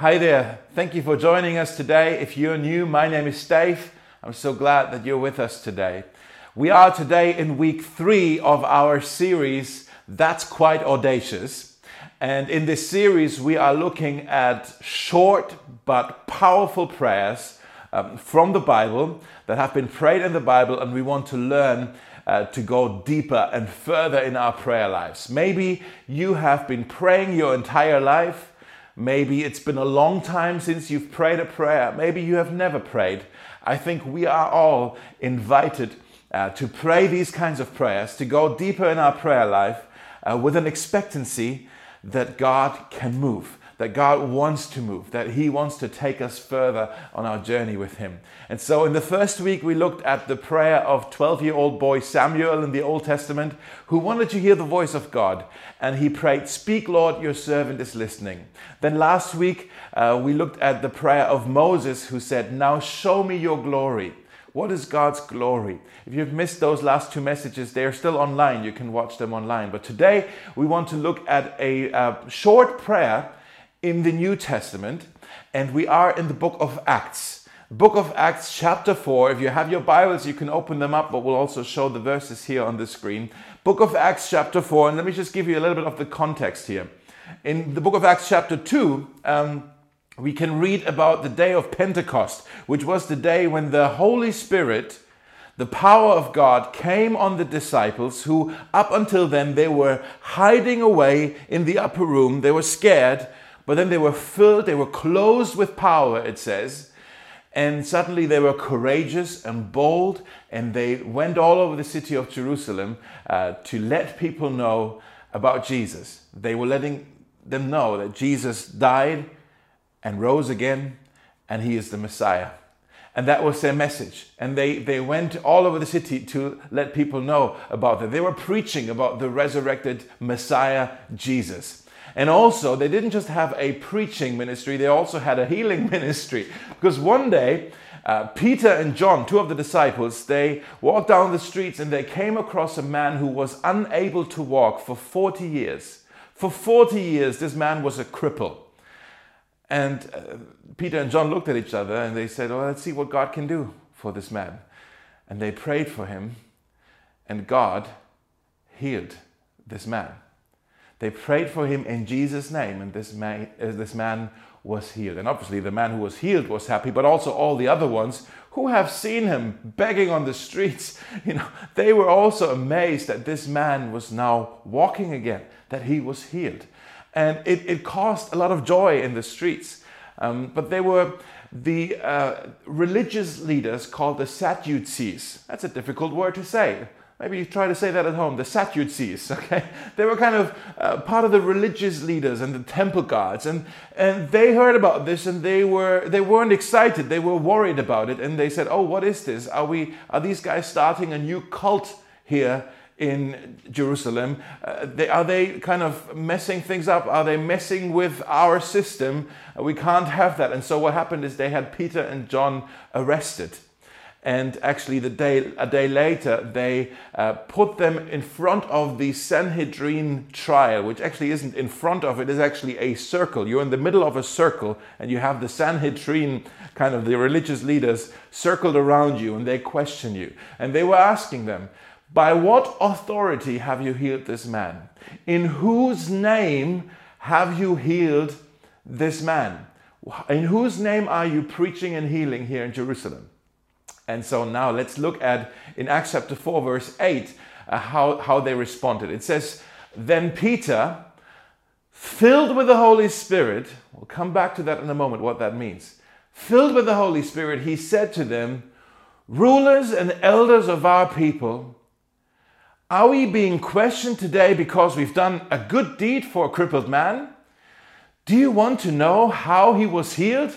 Hi there. Thank you for joining us today. If you're new, my name is Dave. I'm so glad that you're with us today. We are today in week three of our series, That's Quite Audacious. And in this series, we are looking at short but powerful prayers um, from the Bible that have been prayed in the Bible, and we want to learn uh, to go deeper and further in our prayer lives. Maybe you have been praying your entire life Maybe it's been a long time since you've prayed a prayer. Maybe you have never prayed. I think we are all invited uh, to pray these kinds of prayers, to go deeper in our prayer life uh, with an expectancy that God can move that God wants to move, that He wants to take us further on our journey with Him. And so, in the first week, we looked at the prayer of 12 year old boy Samuel in the Old Testament, who wanted to hear the voice of God. And he prayed, Speak, Lord, your servant is listening. Then last week, uh, we looked at the prayer of Moses, who said, Now show me your glory. What is God's glory? If you've missed those last two messages, they are still online. You can watch them online. But today we want to look at a uh, short prayer in the New Testament, and we are in the book of Acts. Book of Acts, chapter 4. If you have your Bibles, you can open them up, but we'll also show the verses here on the screen. Book of Acts, chapter 4, and let me just give you a little bit of the context here. In the book of Acts, chapter 2, um, we can read about the day of Pentecost, which was the day when the Holy Spirit, the power of God, came on the disciples who, up until then, they were hiding away in the upper room. They were scared but then they were filled, they were closed with power, it says. And suddenly they were courageous and bold, and they went all over the city of Jerusalem uh, to let people know about Jesus. They were letting them know that Jesus died and rose again, and he is the Messiah. And that was their message. And they, they went all over the city to let people know about that. They were preaching about the resurrected Messiah, Jesus. And also, they didn't just have a preaching ministry, they also had a healing ministry. Because one day, uh, Peter and John, two of the disciples, they walked down the streets and they came across a man who was unable to walk for 40 years. For 40 years, this man was a cripple. And uh, Peter and John looked at each other and they said, Well, let's see what God can do for this man. And they prayed for him, and God healed this man. They prayed for him in Jesus' name, and this man, uh, this man was healed. And obviously, the man who was healed was happy, but also all the other ones who have seen him begging on the streets, you know, they were also amazed that this man was now walking again, that he was healed. And it, it caused a lot of joy in the streets. Um, but they were the uh, religious leaders called the Sadducees. That's a difficult word to say. Maybe you try to say that at home. The Sadducees, okay? They were kind of uh, part of the religious leaders and the temple guards, and and they heard about this and they were they weren't excited. They were worried about it, and they said, "Oh, what is this? Are we are these guys starting a new cult here?" in Jerusalem? Uh, they, are they kind of messing things up? Are they messing with our system? We can't have that. And so what happened is they had Peter and John arrested and actually the day a day later they uh, put them in front of the Sanhedrin trial which actually isn't in front of it is actually a circle. You're in the middle of a circle and you have the Sanhedrin kind of the religious leaders circled around you and they question you. And they were asking them by what authority have you healed this man? In whose name have you healed this man? In whose name are you preaching and healing here in Jerusalem and so now let's look at in Acts chapter 4, verse 8, uh, how, how they responded. It says, Then Peter, filled with the Holy Spirit, we'll come back to that in a moment, what that means. Filled with the Holy Spirit, he said to them, Rulers and elders of our people, are we being questioned today because we've done a good deed for a crippled man? Do you want to know how he was healed?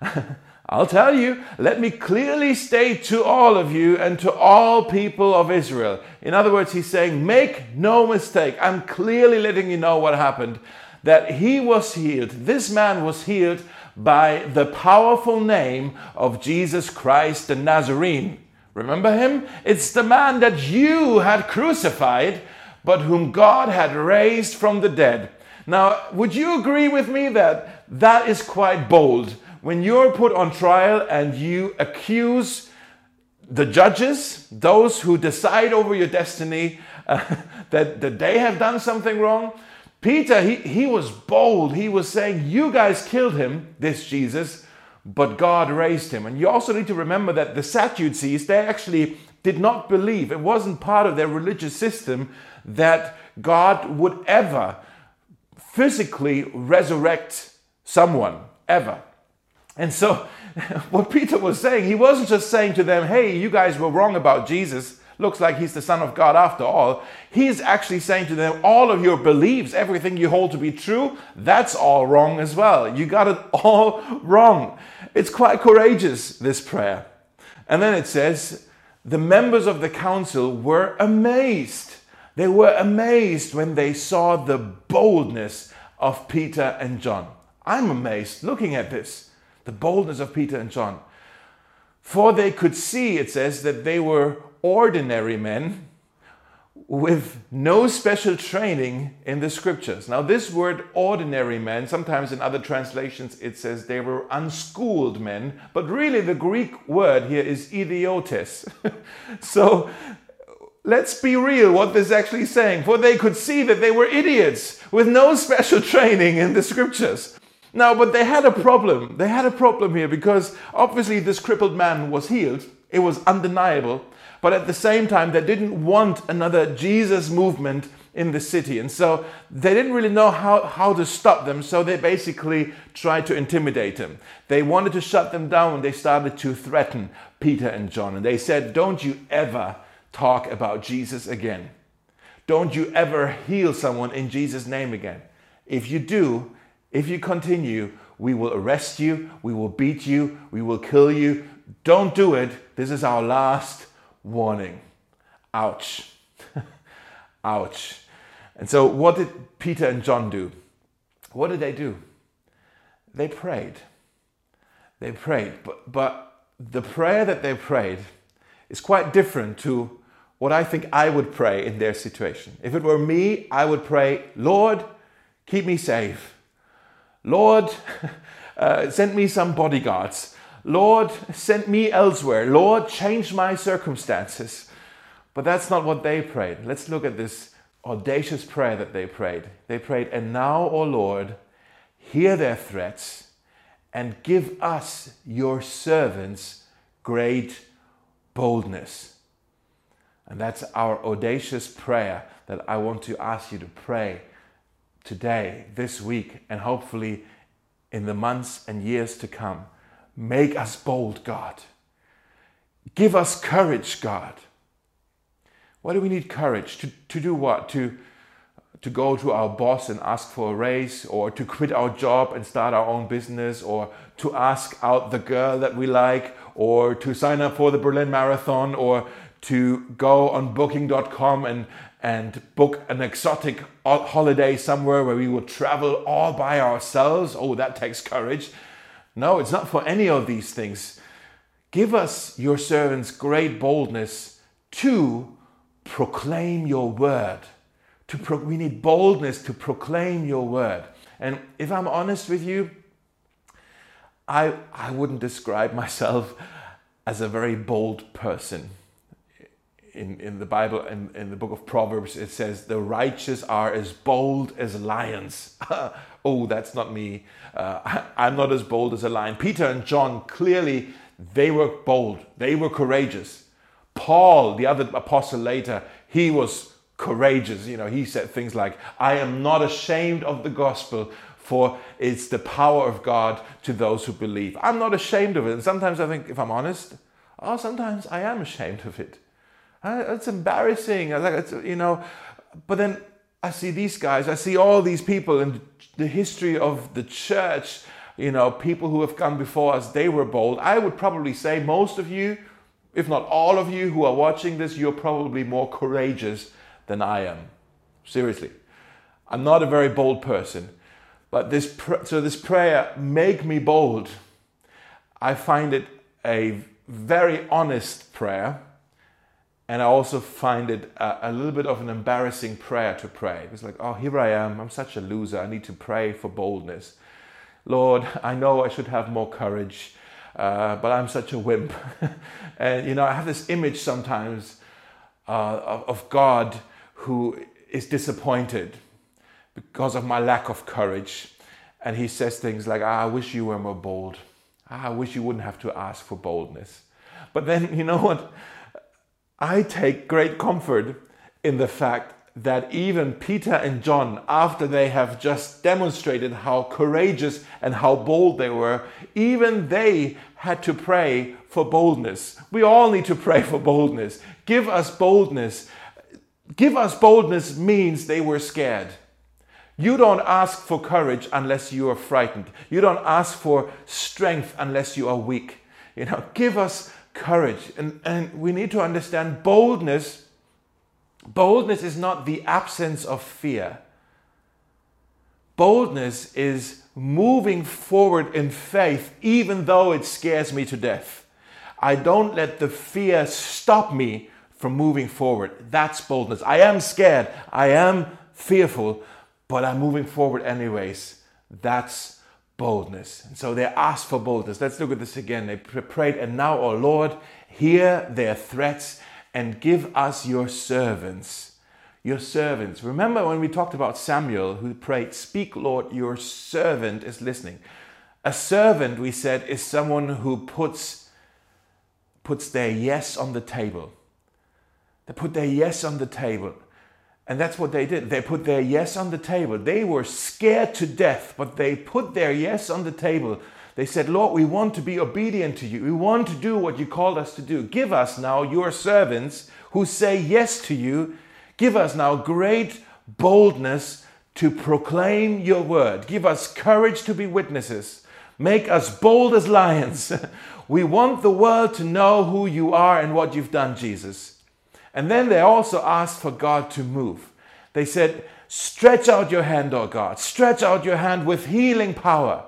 I'll tell you, let me clearly state to all of you and to all people of Israel. In other words, he's saying, make no mistake. I'm clearly letting you know what happened. That he was healed. This man was healed by the powerful name of Jesus Christ the Nazarene. Remember him? It's the man that you had crucified, but whom God had raised from the dead. Now, would you agree with me that that is quite bold? When you're put on trial and you accuse the judges, those who decide over your destiny, uh, that, that they have done something wrong. Peter, he, he was bold. He was saying, You guys killed him, this Jesus, but God raised him. And you also need to remember that the Sadducees, they actually did not believe, it wasn't part of their religious system that God would ever physically resurrect someone, ever. And so, what Peter was saying, he wasn't just saying to them, hey, you guys were wrong about Jesus. Looks like he's the Son of God after all. He's actually saying to them, all of your beliefs, everything you hold to be true, that's all wrong as well. You got it all wrong. It's quite courageous, this prayer. And then it says, the members of the council were amazed. They were amazed when they saw the boldness of Peter and John. I'm amazed looking at this the boldness of Peter and John. For they could see, it says, that they were ordinary men with no special training in the scriptures. Now, this word ordinary men, sometimes in other translations it says they were unschooled men, but really the Greek word here is idiotes. so let's be real what this is actually saying. For they could see that they were idiots with no special training in the scriptures. Now, but they had a problem. They had a problem here because obviously this crippled man was healed. It was undeniable. But at the same time, they didn't want another Jesus movement in the city. And so they didn't really know how, how to stop them. So they basically tried to intimidate them. They wanted to shut them down. They started to threaten Peter and John. And they said, Don't you ever talk about Jesus again. Don't you ever heal someone in Jesus' name again. If you do, if you continue, we will arrest you, we will beat you, we will kill you. Don't do it. This is our last warning. Ouch. Ouch. And so, what did Peter and John do? What did they do? They prayed. They prayed. But, but the prayer that they prayed is quite different to what I think I would pray in their situation. If it were me, I would pray, Lord, keep me safe. Lord, uh, send me some bodyguards. Lord, send me elsewhere. Lord, change my circumstances. But that's not what they prayed. Let's look at this audacious prayer that they prayed. They prayed, And now, O Lord, hear their threats and give us, your servants, great boldness. And that's our audacious prayer that I want to ask you to pray today, this week, and hopefully in the months and years to come. Make us bold, God. Give us courage, God. Why do we need courage? To, to do what? To, to go to our boss and ask for a raise, or to quit our job and start our own business, or to ask out the girl that we like, or to sign up for the Berlin Marathon, or to go on booking.com and, and book an exotic holiday somewhere where we will travel all by ourselves. Oh, that takes courage. No, it's not for any of these things. Give us, your servants, great boldness to proclaim your word. To pro- we need boldness to proclaim your word. And if I'm honest with you, I, I wouldn't describe myself as a very bold person in, in the Bible, in, in the book of Proverbs, it says, The righteous are as bold as lions. oh, that's not me. Uh, I, am not as bold as a lion. Peter and John, clearly, they were bold, they were courageous. Paul, the other apostle later, he was courageous. You know, he said things like, I am not ashamed of the gospel, for it's the power of God to those who believe. I'm not ashamed of it. And sometimes I think, if I'm honest, oh, sometimes I am ashamed of it. It's embarrassing. I like, it's, you know, but then I see these guys. I see all these people in the history of the church. You know, people who have gone before us. They were bold. I would probably say most of you, if not all of you who are watching this, you're probably more courageous than I am. Seriously, I'm not a very bold person, but this so this prayer make me bold. I find it a very honest prayer and I also find it a, a, little bit of an embarrassing prayer to pray. It's like, oh, here I am. I'm such a loser. I need to pray for boldness. Lord, I know I should have more courage, uh, but I'm such a wimp. and, you know, I have this image sometimes uh, of, of God who is disappointed because of my lack of courage. And he says things like, ah, I wish you were more bold. Ah, I wish you wouldn't have to ask for boldness. But then, you know what? I take great comfort in the fact that even Peter and John, after they have just demonstrated how courageous and how bold they were, even they had to pray for boldness. We all need to pray for boldness. Give us boldness. Give us boldness means they were scared. You don't ask for courage unless you are frightened. You don't ask for strength unless you are weak. You know, give us courage. And, and we need to understand boldness. Boldness is not the absence of fear. Boldness is moving forward in faith, even though it scares me to death. I don't let the fear stop me from moving forward. That's boldness. I am scared. I am fearful but I'm moving forward anyways. That's boldness. And so they asked for boldness. Let's look at this again. They prayed, and now, O Lord, hear their threats and give us your servants. Your servants. Remember when we talked about Samuel who prayed, Speak, Lord, your servant is listening. A servant, we said, is someone who puts, puts their yes on the table. They put their yes on the table. And that's what they did. They put their yes on the table. They were scared to death, but they put their yes on the table. They said, Lord, we want to be obedient to you. We want to do what you called us to do. Give us now your servants who say yes to you. Give us now great boldness to proclaim your word. Give us courage to be witnesses. Make us bold as lions. we want the world to know who you are and what you've done, Jesus. And then they also asked for God to move. They said, Stretch out your hand, O God. Stretch out your hand with healing power.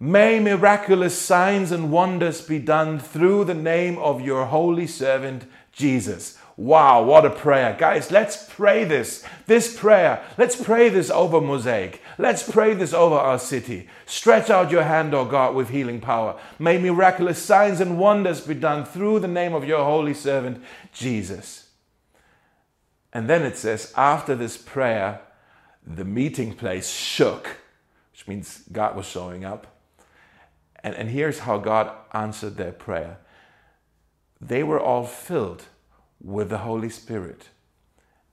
May miraculous signs and wonders be done through the name of your holy servant, Jesus. Wow, what a prayer. Guys, let's pray this. This prayer, let's pray this over Mosaic. Let's pray this over our city. Stretch out your hand, O God, with healing power. May miraculous signs and wonders be done through the name of your holy servant, Jesus. And then it says, after this prayer, the meeting place shook, which means God was showing up. And, and here's how God answered their prayer they were all filled with the Holy Spirit.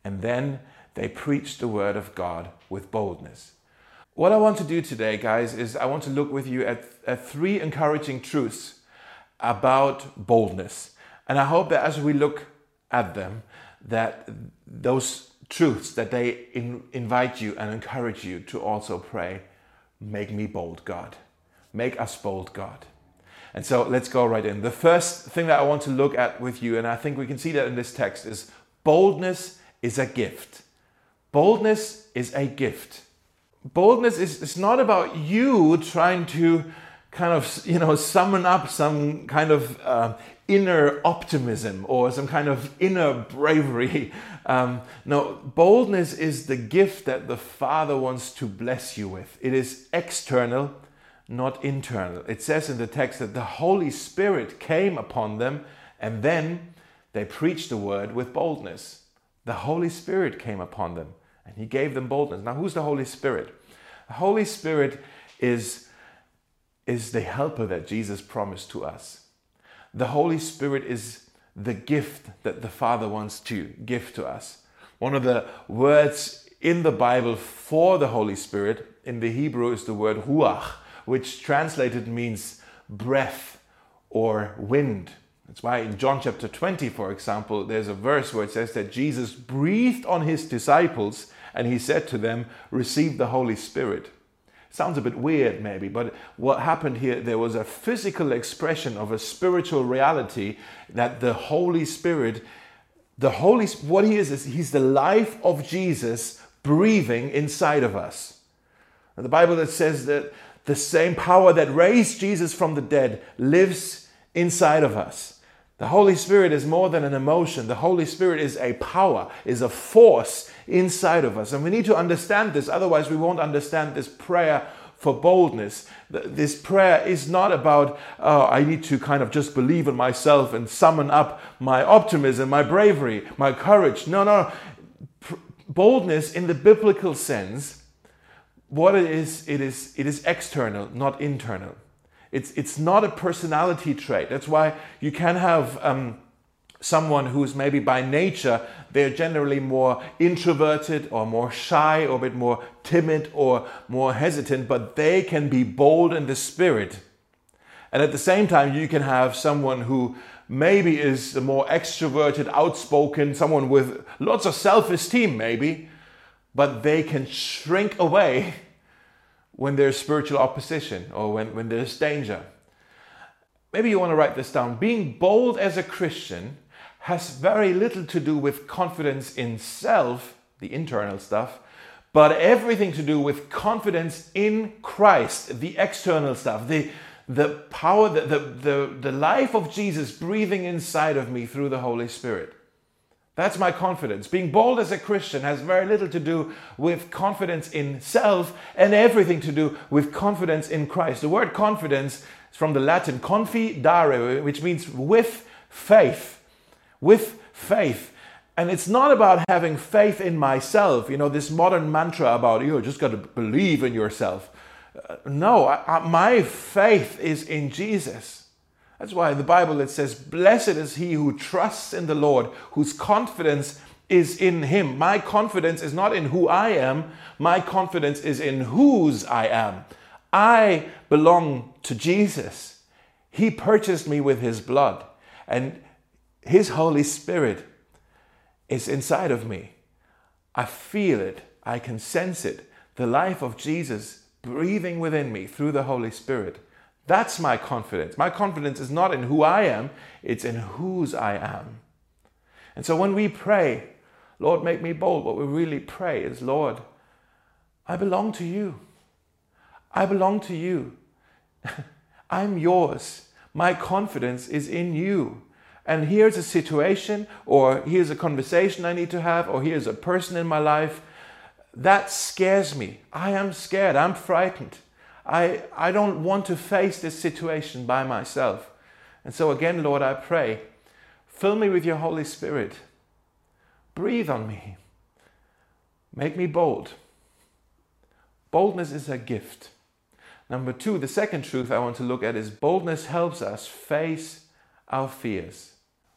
And then they preached the word of God with boldness. What I want to do today, guys, is I want to look with you at, at three encouraging truths about boldness. And I hope that as we look at them, that those truths that they in, invite you and encourage you to also pray make me bold god. Make us bold god. And so let's go right in. The first thing that i want to look at with you and i think we can see that in this text is boldness is a gift. Boldness is a gift. Boldness is, is not about you trying to kind of you know summon up some kind of uh, inner optimism or some kind of inner bravery. Um, no, boldness is the gift that the Father wants to bless you with. It is external, not internal. It says in the text that the Holy Spirit came upon them and then they preached the word with boldness. The Holy Spirit came upon them and He gave them boldness. Now, who's the Holy Spirit? The Holy Spirit is, is the helper that Jesus promised to us. The Holy Spirit is the gift that the Father wants to give to us. One of the words in the Bible for the Holy Spirit in the Hebrew is the word ruach, which translated means breath or wind. That's why in John chapter 20, for example, there's a verse where it says that Jesus breathed on his disciples and he said to them, Receive the Holy Spirit. Sounds a bit weird, maybe, but what happened here, there was a physical expression of a spiritual reality that the Holy Spirit, the Holy, what he is, is he's the life of Jesus breathing inside of us. And the Bible that says that the same power that raised Jesus from the dead lives inside of us. The Holy Spirit is more than an emotion. The Holy Spirit is a power, is a force inside of us. And we need to understand this, otherwise, we won't understand this prayer for boldness. This prayer is not about, oh, I need to kind of just believe in myself and summon up my optimism, my bravery, my courage. No, no. Boldness in the biblical sense, what it is, it is, it is external, not internal. It's, it's not a personality trait. That's why you can have um, someone who's maybe by nature, they're generally more introverted or more shy or a bit more timid or more hesitant, but they can be bold in the spirit. And at the same time, you can have someone who maybe is more extroverted, outspoken, someone with lots of self esteem, maybe, but they can shrink away when there's spiritual opposition or when, when there's danger. Maybe you want to write this down. Being bold as a Christian has very little to do with confidence in self, the internal stuff, but everything to do with confidence in Christ, the external stuff, the, the power, the, the, the, the life of Jesus breathing inside of me through the Holy Spirit. That's my confidence. Being bold as a Christian has very little to do with confidence in self and everything to do with confidence in Christ. The word confidence is from the Latin confidare, which means with faith. With faith. And it's not about having faith in myself, you know, this modern mantra about you just got to believe in yourself. Uh, no, I, I, my faith is in Jesus. That's why in the Bible it says, Blessed is he who trusts in the Lord, whose confidence is in him. My confidence is not in who I am, my confidence is in whose I am. I belong to Jesus. He purchased me with his blood, and his Holy Spirit is inside of me. I feel it, I can sense it. The life of Jesus breathing within me through the Holy Spirit. That's my confidence. My confidence is not in who I am, it's in whose I am. And so when we pray, Lord, make me bold, what we really pray is, Lord, I belong to you. I belong to you. I'm yours. My confidence is in you. And here's a situation, or here's a conversation I need to have, or here's a person in my life that scares me. I am scared. I'm frightened. I, I don't want to face this situation by myself. And so, again, Lord, I pray, fill me with your Holy Spirit. Breathe on me. Make me bold. Boldness is a gift. Number two, the second truth I want to look at is boldness helps us face our fears.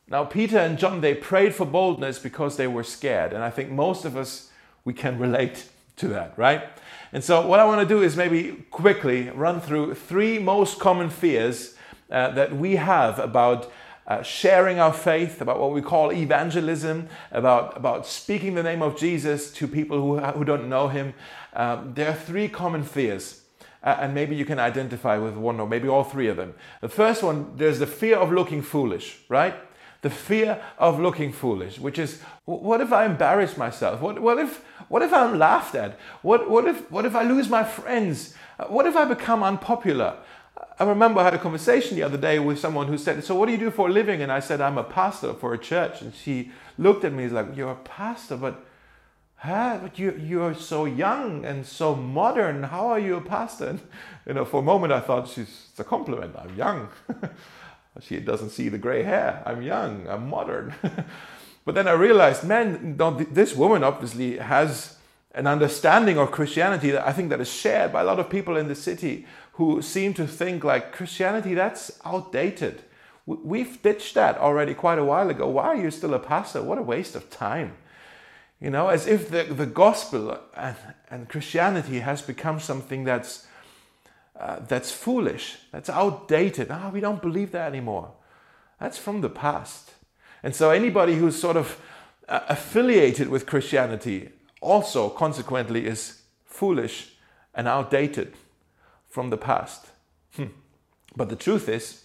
Now, Peter and John, they prayed for boldness because they were scared. And I think most of us, we can relate to that, right? And so, what I want to do is maybe quickly run through three most common fears uh, that we have about uh, sharing our faith, about what we call evangelism, about, about speaking the name of Jesus to people who, who don't know him. Um, there are three common fears. Uh, and maybe you can identify with one or maybe all three of them. The first one, there's the fear of looking foolish, right? The fear of looking foolish, which is what if I embarrass myself? What, what, if, what if I'm laughed at? What, what, if, what if I lose my friends? Uh, what if I become unpopular? I remember I had a conversation the other day with someone who said, So, what do you do for a living? And I said, I'm a pastor for a church. And she looked at me, like, You're a pastor, but, huh? but you, you're so young and so modern. How are you a pastor? And, you know, for a moment I thought she's it's a compliment. I'm young. She doesn't see the gray hair. I'm young, I'm modern. but then I realized, man, this woman obviously has an understanding of Christianity that I think that is shared by a lot of people in the city who seem to think like Christianity, that's outdated. We've ditched that already quite a while ago. Why are you still a pastor? What a waste of time. You know, as if the, the gospel and, and Christianity has become something that's uh, that's foolish, that's outdated. Ah, we don't believe that anymore. That's from the past. And so anybody who's sort of uh, affiliated with Christianity also consequently is foolish and outdated from the past. Hmm. But the truth is,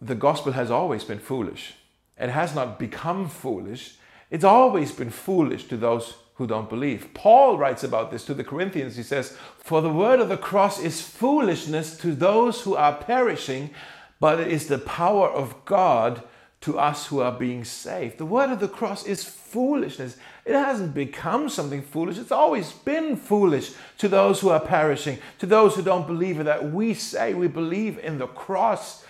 the gospel has always been foolish. It has not become foolish. It's always been foolish to those who don't believe. Paul writes about this to the Corinthians. He says, For the word of the cross is foolishness to those who are perishing, but it is the power of God to us who are being saved. The word of the cross is foolishness. It hasn't become something foolish. It's always been foolish to those who are perishing, to those who don't believe that we say we believe in the cross.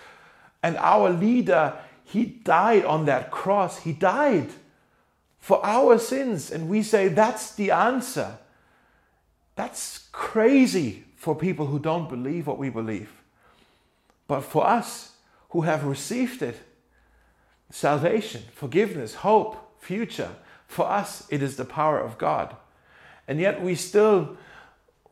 And our leader, he died on that cross. He died for our sins. And we say that's the answer. That's crazy for people who don't believe what we believe. But for us who have received it, salvation, forgiveness, hope, future, for us it is the power of God. And yet we still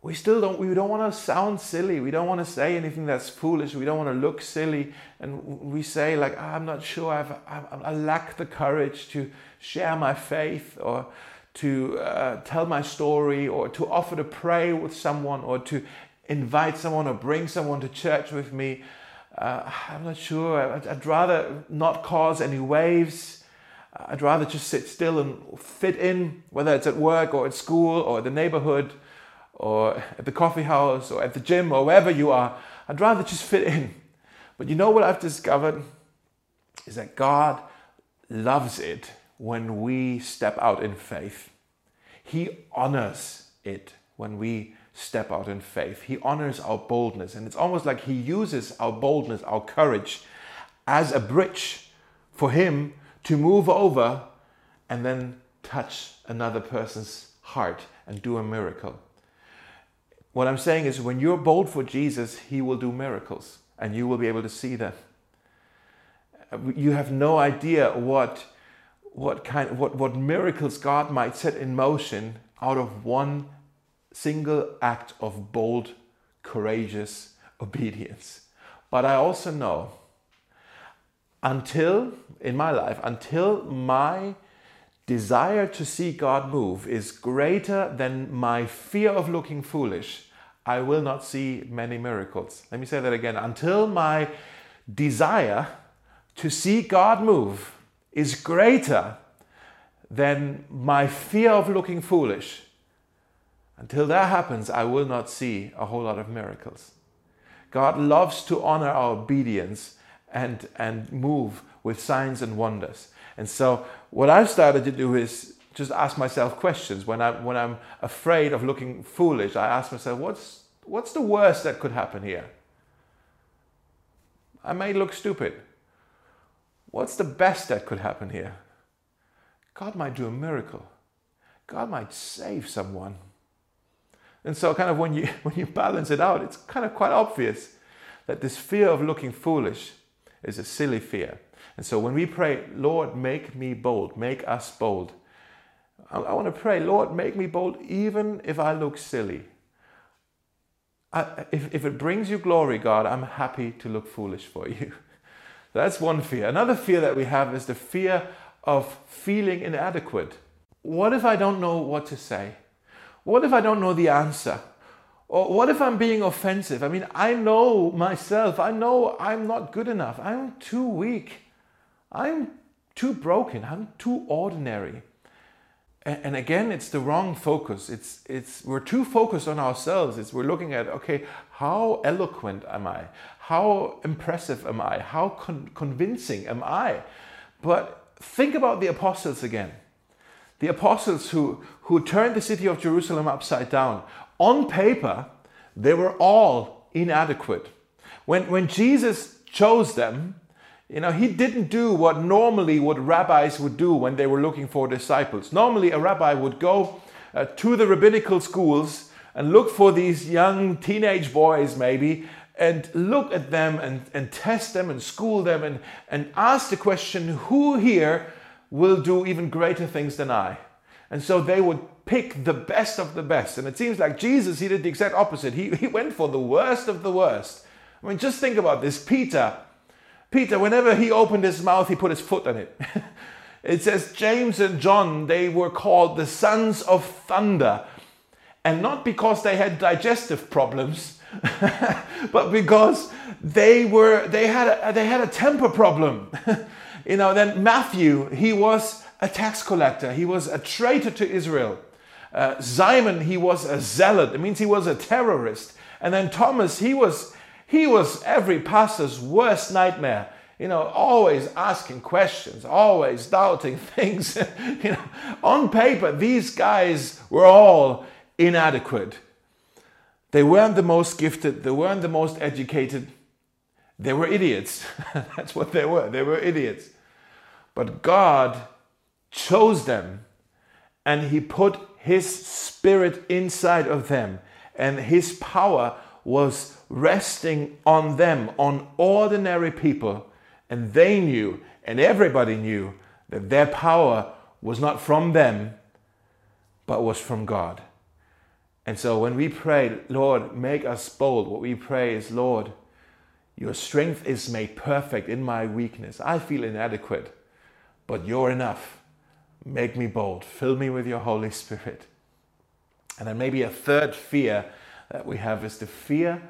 we still don't we don't want to sound silly. We don't want to say anything that's foolish. We don't want to look silly. And we say like oh, i'm not sure I've, i lack the courage to share my faith or to uh, tell my story or to offer to pray with someone or to invite someone or bring someone to church with me. Uh, i'm not sure. I'd, I'd rather not cause any waves. I'd rather just sit still and fit in whether it's at work or at school or the neighborhood or at the coffee house or at the gym or wherever you are. I'd rather just fit in. But you know what I've discovered? Is that God loves it when we step out in faith. He honors it when we step out in faith. He honors our boldness. And it's almost like He uses our boldness, our courage, as a bridge for Him to move over and then touch another person's heart and do a miracle. What I'm saying is, when you're bold for Jesus, He will do miracles and you will be able to see them. You have no idea what, what, kind, what, what miracles God might set in motion out of one single act of bold, courageous obedience. But I also know until in my life, until my desire to see God move is greater than my fear of looking foolish, I will not see many miracles. Let me say that again. Until my desire to see God move is greater than my fear of looking foolish, until that happens, I will not see a whole lot of miracles. God loves to honor our obedience and, and move with signs and wonders. And so, what I've started to do is just ask myself questions. When, I, when I'm afraid of looking foolish, I ask myself, what's, what's the worst that could happen here? I may look stupid. What's the best that could happen here? God might do a miracle. God might save someone. And so, kind of when you, when you balance it out, it's kind of quite obvious that this fear of looking foolish is a silly fear. And so when we pray, Lord, make me bold, make us bold, I, I want to pray, Lord, make me bold even if I look silly. I, if, if it brings you glory, God, I'm happy to look foolish for you. That's one fear. Another fear that we have is the fear of feeling inadequate. What if I don't know what to say? What if I don't know the answer? Or what if I'm being offensive? I mean, I know myself. I know I'm not good enough. I'm too weak. I'm too broken. I'm too ordinary. And again, it's the wrong focus. It's, it's, we're too focused on ourselves. It's, we're looking at, okay, how eloquent am I? How impressive am I? How con- convincing am I? But think about the apostles again. The apostles who, who turned the city of Jerusalem upside down. On paper, they were all inadequate. When, when Jesus chose them, you know, he didn't do what normally what rabbis would do when they were looking for disciples. Normally, a rabbi would go uh, to the rabbinical schools and look for these young teenage boys, maybe, and look at them and, and test them and school them and, and ask the question who here will do even greater things than I? And so they would pick the best of the best. And it seems like Jesus, he did the exact opposite. He, he went for the worst of the worst. I mean, just think about this. Peter, Peter, whenever he opened his mouth, he put his foot on it. it says James and John, they were called the sons of thunder. And not because they had digestive problems, but because they were they had a, they had a temper problem. you know, then Matthew, he was a tax collector. He was a traitor to Israel. Uh, Simon, he was a zealot. It means he was a terrorist. And then Thomas, he was he was every pastor's worst nightmare. you know, always asking questions, always doubting things. you know, on paper, these guys were all inadequate. They weren't the most gifted, they weren't the most educated, they were idiots. That's what they were. They were idiots. But God chose them and He put His Spirit inside of them, and His power was resting on them, on ordinary people. And they knew, and everybody knew, that their power was not from them, but was from God. And so when we pray, Lord, make us bold, what we pray is, Lord, your strength is made perfect in my weakness. I feel inadequate, but you're enough. Make me bold. Fill me with your Holy Spirit. And then maybe a third fear that we have is the fear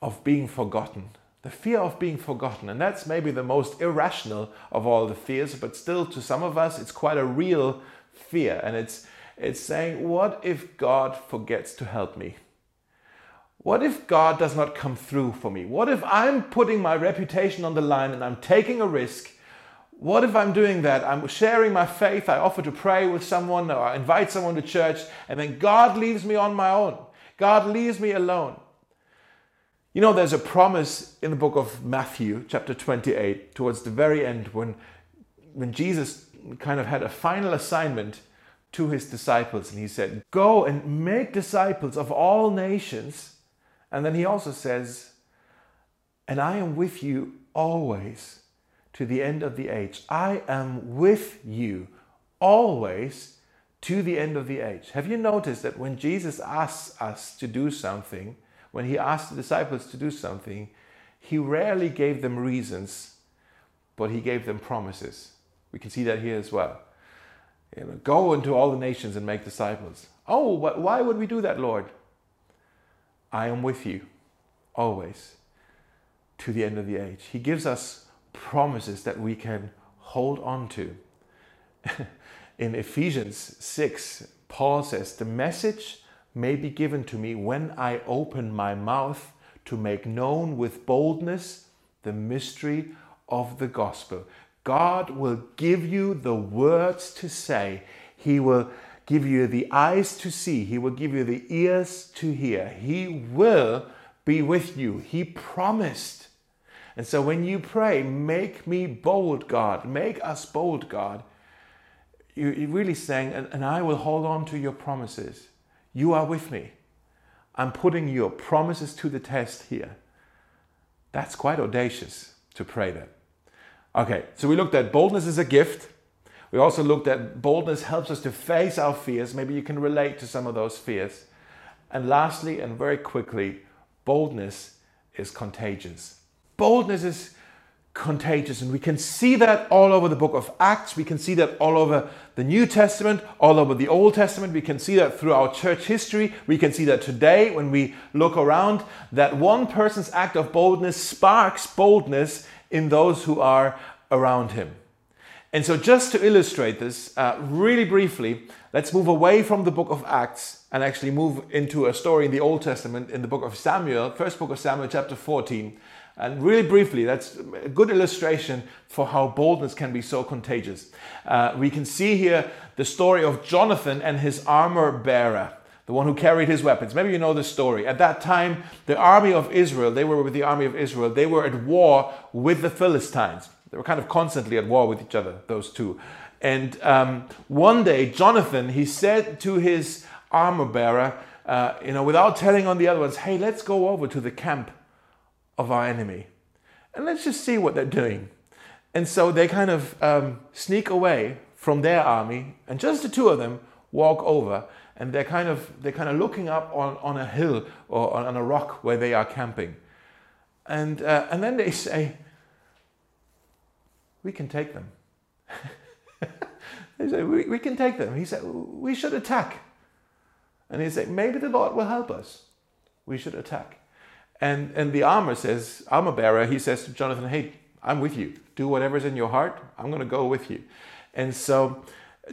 of being forgotten. The fear of being forgotten. And that's maybe the most irrational of all the fears, but still to some of us, it's quite a real fear. And it's, it's saying, what if God forgets to help me? What if God does not come through for me? What if I'm putting my reputation on the line and I'm taking a risk? What if I'm doing that? I'm sharing my faith, I offer to pray with someone or I invite someone to church, and then God leaves me on my own. God leaves me alone. You know, there's a promise in the book of Matthew, chapter 28, towards the very end, when, when Jesus kind of had a final assignment to his disciples, and he said, Go and make disciples of all nations and then he also says, And I am with you always to the end of the age. I am with you always to the end of the age. Have you noticed that when Jesus asks us to do something, when he asked the disciples to do something, he rarely gave them reasons, but he gave them promises. We can see that here as well. You know, go into all the nations and make disciples. Oh, but why would we do that, Lord? I am with you always to the end of the age. He gives us promises that we can hold on to. In Ephesians 6, Paul says, The message may be given to me when I open my mouth to make known with boldness the mystery of the gospel. God will give you the words to say. He will give you the eyes to see, He will give you the ears to hear. He will be with you. He promised. And so when you pray, make me bold, God, make us bold, God, you're really saying, and, I will hold on to your promises. You are with me. I'm putting your promises to the test here. That's quite audacious to pray that. Okay, so we looked at boldness as a gift. We also looked at boldness helps us to face our fears. Maybe you can relate to some of those fears. And lastly, and very quickly, boldness is contagious. Boldness is contagious, and we can see that all over the book of Acts. We can see that all over the New Testament, all over the Old Testament. We can see that through our church history. We can see that today when we look around, that one person's act of boldness sparks boldness in those who are around him. And so, just to illustrate this uh, really briefly, let's move away from the book of Acts and actually move into a story in the Old Testament in the book of Samuel, first book of Samuel, chapter 14. And really briefly, that's a good illustration for how boldness can be so contagious. Uh, we can see here the story of Jonathan and his armor bearer the one who carried his weapons. Maybe you know the story. At that time, the army of Israel, they were with the army of Israel, they were at war with the Philistines. They were kind of constantly at war with each other, those two. And um, one day, Jonathan, he said to his armor bearer, uh, you know, without telling on the other ones, hey, let's go over to the camp of our enemy and let's just see what they're doing. And so they kind of um, sneak away from their army, and just the two of them walk over, and they're kind of they're kind of looking up on, on a hill or on, a rock where they are camping, and uh, and then they say, we can take them. they said, we, we can take them. He said, we should attack. And he said, maybe the Lord will help us. We should attack. And, and the armor says, armor bearer, he says to Jonathan, hey, I'm with you. Do whatever's in your heart. I'm going to go with you. And so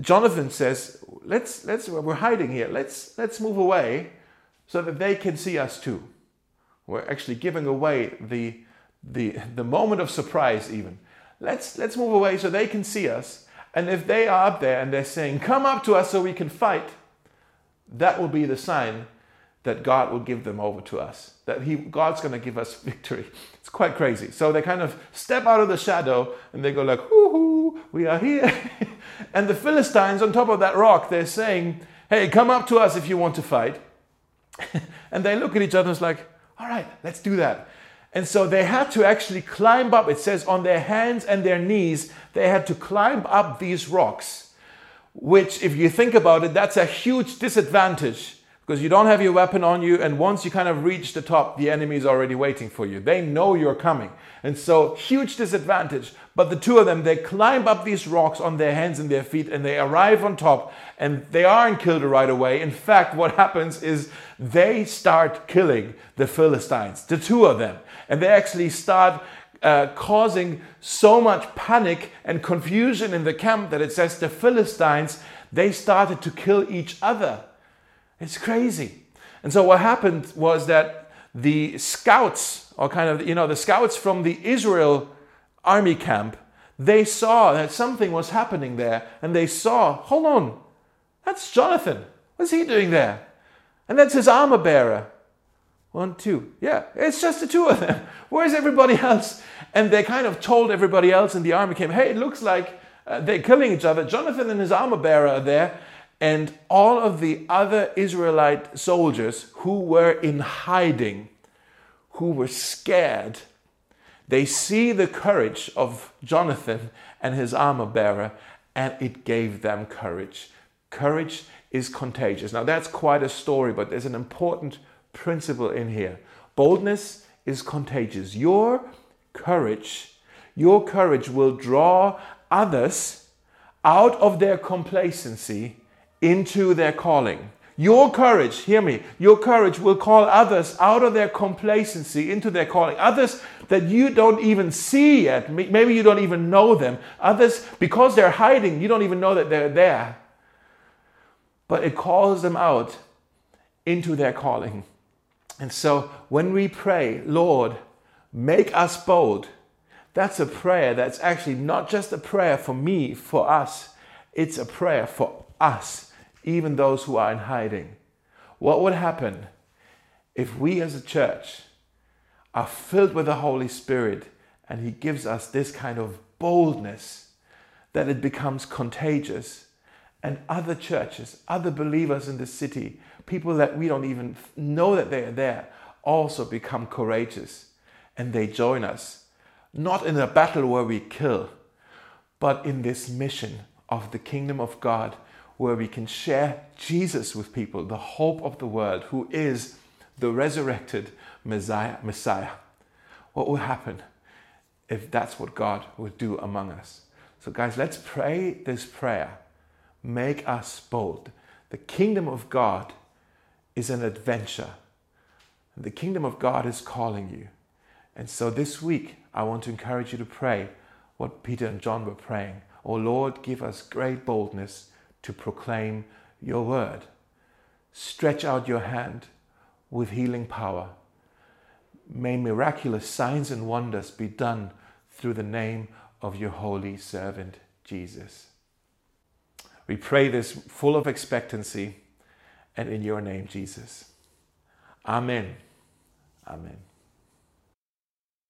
Jonathan says, let's, let's, we're hiding here. Let's, let's move away so that they can see us too. We're actually giving away the, the, the moment of surprise, even. Let's, let's move away so they can see us. And if they are up there and they're saying, Come up to us so we can fight, that will be the sign that God will give them over to us, that he, God's going to give us victory. It's quite crazy. So they kind of step out of the shadow and they go like, hoo hoo, we are here. and the Philistines on top of that rock, they're saying, hey, come up to us if you want to fight. and they look at each other and it's like, all right, let's do that. And so they had to actually climb up, it says, on their hands and their knees, they had to climb up these rocks, which, if you think about it, that's a huge disadvantage because you don't have your weapon on you and once you kind of reach the top the enemy is already waiting for you. They know you're coming. And so huge disadvantage. But the two of them they climb up these rocks on their hands and their feet and they arrive on top and they aren't killed right away. In fact what happens is they start killing the philistines the two of them. And they actually start uh, causing so much panic and confusion in the camp that it says the philistines they started to kill each other it's crazy. And so what happened was that the scouts, or kind of, you know, the scouts from the Israel army camp, they saw that something was happening there. And they saw, hold on, that's Jonathan. What's he doing there? And that's his armor bearer. One, two. Yeah, it's just the two of them. Where's everybody else? And they kind of told everybody else in the army camp, hey, it looks like uh, they're killing each other. Jonathan and his armor bearer are there and all of the other Israelite soldiers who were in hiding, who were scared, they see the courage of Jonathan and his armor bearer, and it gave them courage. Courage is contagious. Now, that's quite a story, but there's an important principle in here. Boldness is contagious. Your courage, your courage will draw others out of their complacency into their calling. Your courage, hear me, your courage will call others out of their complacency into their calling. Others that you don't even see yet. Maybe you don't even know them. Others, because they're hiding, you don't even know that they're there. But it calls them out into their calling. And so when we pray, Lord, make us bold, that's a prayer that's actually not just a prayer for me, for us, it's a prayer for us even those who are in hiding. What would happen if we as a church are filled with the Holy Spirit and He gives us this kind of boldness that it becomes contagious? And other churches, other believers in the city, people that we don't even know that they are there, also become courageous and they join us. Not in a battle where we kill, but in this mission of the kingdom of God where we can share Jesus with people, the hope of the world, who is the resurrected Messiah. Messiah. What will happen if that's what God would do among us? So, guys, let's pray this prayer. Make us bold. The kingdom of God is an adventure. The kingdom of God is calling you. And so this week, I want to encourage you to pray what Peter and John were praying. Oh Lord, give us great boldness to proclaim your word. Stretch out your hand with healing power. May miraculous signs and wonders be done through the name of your holy servant, Jesus. We pray this full of expectancy and in your name, Jesus. Amen. Amen.